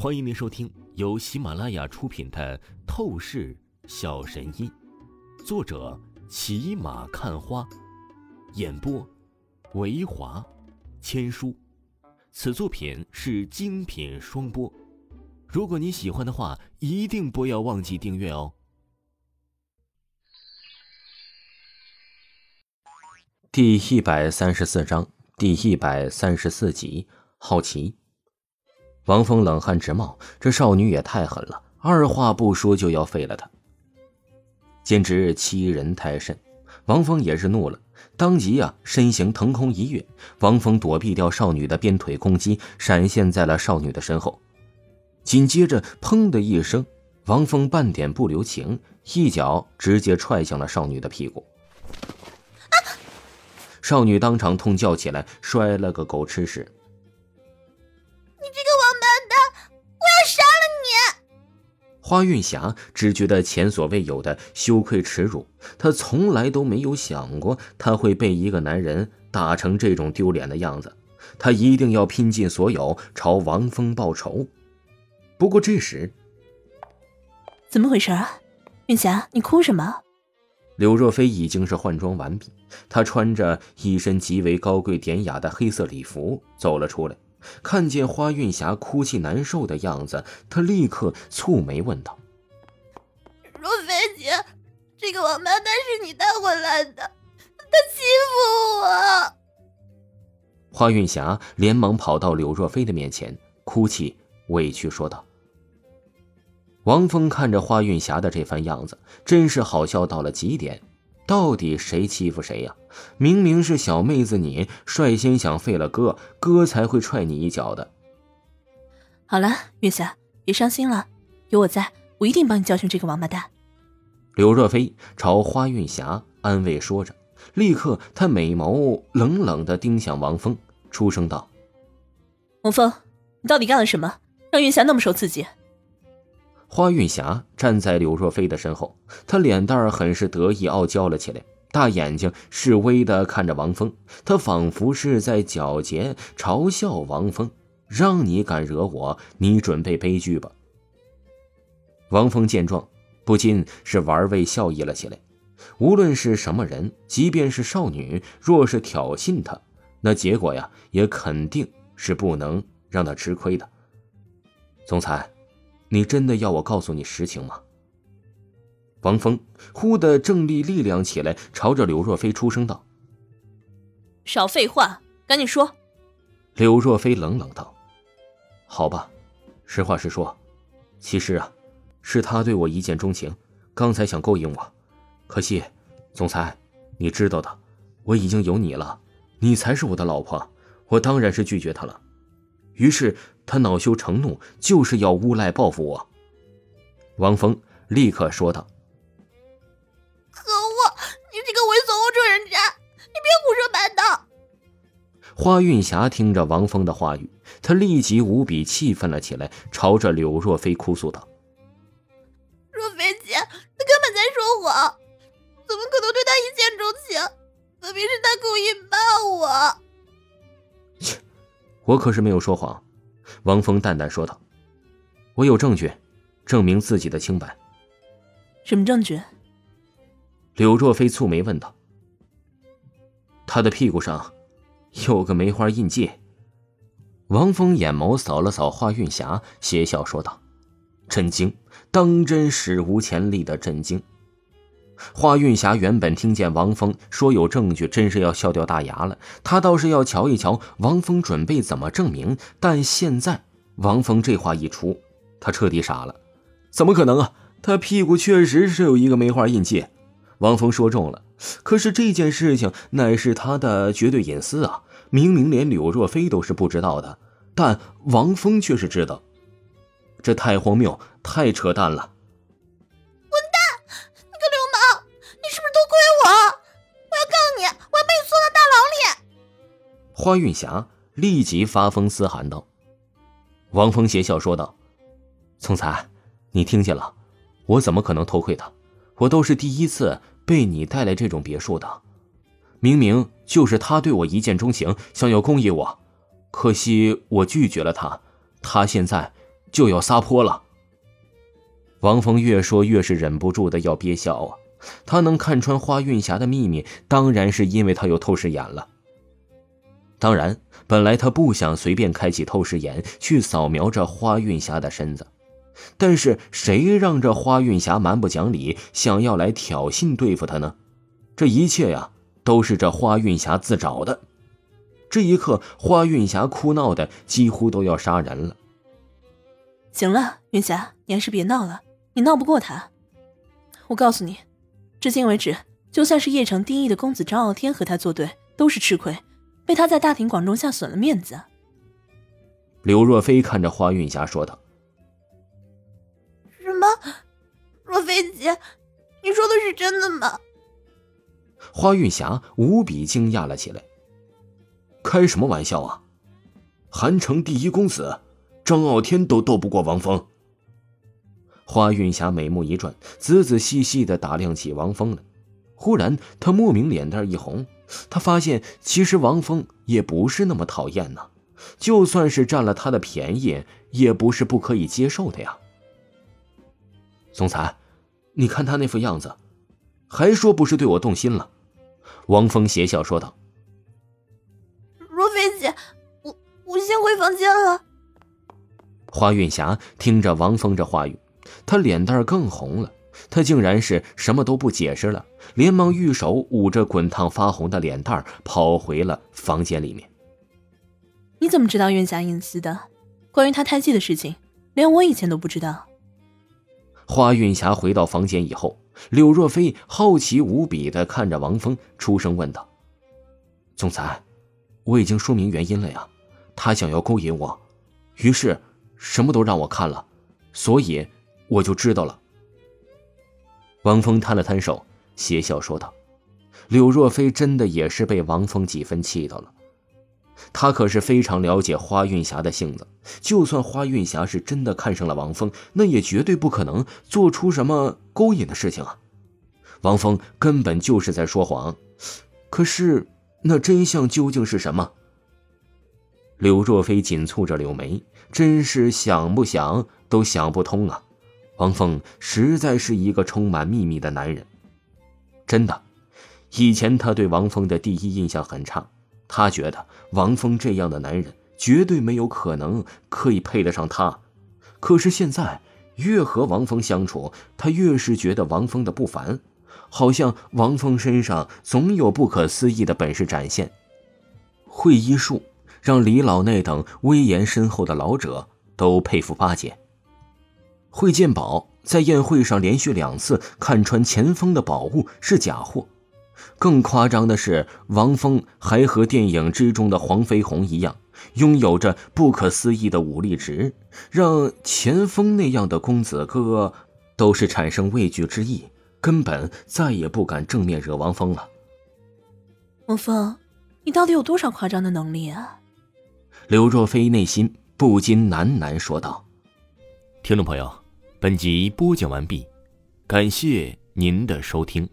欢迎您收听由喜马拉雅出品的《透视小神医》，作者骑马看花，演播维华千书。此作品是精品双播。如果你喜欢的话，一定不要忘记订阅哦。第一百三十四章，第一百三十四集，好奇。王峰冷汗直冒，这少女也太狠了，二话不说就要废了他，简直欺人太甚。王峰也是怒了，当即啊，身形腾空一跃，王峰躲避掉少女的鞭腿攻击，闪现在了少女的身后。紧接着，砰的一声，王峰半点不留情，一脚直接踹向了少女的屁股。少女当场痛叫起来，摔了个狗吃屎。花韵霞只觉得前所未有的羞愧耻辱，她从来都没有想过她会被一个男人打成这种丢脸的样子，她一定要拼尽所有朝王峰报仇。不过这时，怎么回事啊？韵霞，你哭什么？柳若飞已经是换装完毕，她穿着一身极为高贵典雅的黑色礼服走了出来。看见花韵霞哭泣难受的样子，他立刻蹙眉问道：“若飞姐，这个王八蛋是你带回来的，他欺负我！”花韵霞连忙跑到柳若飞的面前，哭泣委屈说道。王峰看着花韵霞的这番样子，真是好笑到了极点。到底谁欺负谁呀？明明是小妹子你率先想废了哥，哥才会踹你一脚的。好了，月霞，别伤心了，有我在，我一定帮你教训这个王八蛋。柳若飞朝花韵霞安慰说着，立刻他美眸冷冷的盯向王峰，出声道：“王峰，你到底干了什么，让云霞那么受刺激？”花韵霞站在柳若飞的身后，她脸蛋很是得意傲娇了起来，大眼睛示威的看着王峰，她仿佛是在狡黠嘲笑王峰：“让你敢惹我，你准备悲剧吧。”王峰见状，不禁是玩味笑意了起来。无论是什么人，即便是少女，若是挑衅他，那结果呀，也肯定是不能让他吃亏的。总裁。你真的要我告诉你实情吗？王峰忽的正立力量起来，朝着柳若飞出声道：“少废话，赶紧说。”柳若飞冷冷道：“好吧，实话实说，其实啊，是他对我一见钟情，刚才想勾引我，可惜，总裁，你知道的，我已经有你了，你才是我的老婆，我当然是拒绝他了。”于是他恼羞成怒，就是要诬赖报复我。王峰立刻说道：“可恶！你这个猥琐龌龊人渣，你别胡说八道！”花韵霞听着王峰的话语，她立即无比气愤了起来，朝着柳若飞哭诉道：“若飞姐，她根本在说谎，怎么可能对他一见钟情？分明是她故意骂我。”我可是没有说谎，王峰淡淡说道：“我有证据，证明自己的清白。”什么证据？柳若飞蹙眉问道。他的屁股上有个梅花印记。王峰眼眸扫了扫华韵霞，邪笑说道：“震惊，当真史无前例的震惊。”花韵霞原本听见王峰说有证据，真是要笑掉大牙了。她倒是要瞧一瞧王峰准备怎么证明。但现在王峰这话一出，她彻底傻了。怎么可能啊？他屁股确实是有一个梅花印记。王峰说中了，可是这件事情乃是他的绝对隐私啊！明明连柳若飞都是不知道的，但王峰却是知道，这太荒谬，太扯淡了。花韵霞立即发疯嘶喊道：“王峰邪笑说道，总裁，你听见了？我怎么可能偷窥他？我都是第一次被你带来这种别墅的。明明就是他对我一见钟情，想要攻击我，可惜我拒绝了他。他现在就要撒泼了。王峰越说越是忍不住的要憋笑啊！他能看穿花韵霞的秘密，当然是因为他有透视眼了。当然，本来他不想随便开启透视眼去扫描这花韵霞的身子，但是谁让这花韵霞蛮不讲理，想要来挑衅对付他呢？这一切呀，都是这花韵霞自找的。这一刻，花韵霞哭闹的几乎都要杀人了。行了，云霞，你还是别闹了，你闹不过他。我告诉你，至今为止，就算是叶城第一的公子张傲天和他作对，都是吃亏，被他在大庭广众下损了面子。刘若飞看着花韵霞说道：“什么？若飞姐，你说的是真的吗？”花韵霞无比惊讶了起来。开什么玩笑啊！韩城第一公子张傲天都斗不过王峰。花韵霞美目一转，仔仔细细的打量起王峰来。忽然，她莫名脸蛋一红，她发现其实王峰也不是那么讨厌呢，就算是占了他的便宜，也不是不可以接受的呀。总裁，你看他那副样子，还说不是对我动心了？王峰邪笑说道。若菲姐，我我先回房间了。花韵霞听着王峰这话语，她脸蛋更红了。她竟然是什么都不解释了，连忙玉手捂着滚烫发红的脸蛋，跑回了房间里面。你怎么知道韵霞隐私的？关于她胎记的事情，连我以前都不知道。花韵霞回到房间以后，柳若飞好奇无比的看着王峰，出声问道：“总裁，我已经说明原因了呀。”他想要勾引我，于是什么都让我看了，所以我就知道了。王峰摊了摊手，邪笑说道：“柳若飞真的也是被王峰几分气到了。他可是非常了解花韵霞的性子，就算花韵霞是真的看上了王峰，那也绝对不可能做出什么勾引的事情啊。王峰根本就是在说谎。可是那真相究竟是什么？”柳若飞紧蹙着柳眉，真是想不想都想不通啊！王峰实在是一个充满秘密的男人，真的。以前他对王峰的第一印象很差，他觉得王峰这样的男人绝对没有可能可以配得上他。可是现在越和王峰相处，他越是觉得王峰的不凡，好像王峰身上总有不可思议的本事展现，会医术。让李老内等威严深厚的老者都佩服巴结。会鉴宝在宴会上连续两次看穿钱锋的宝物是假货，更夸张的是，王峰还和电影之中的黄飞鸿一样，拥有着不可思议的武力值，让钱锋那样的公子哥都是产生畏惧之意，根本再也不敢正面惹王峰了。王峰，你到底有多少夸张的能力啊？刘若飞内心不禁喃喃说道：“听众朋友，本集播讲完毕，感谢您的收听。”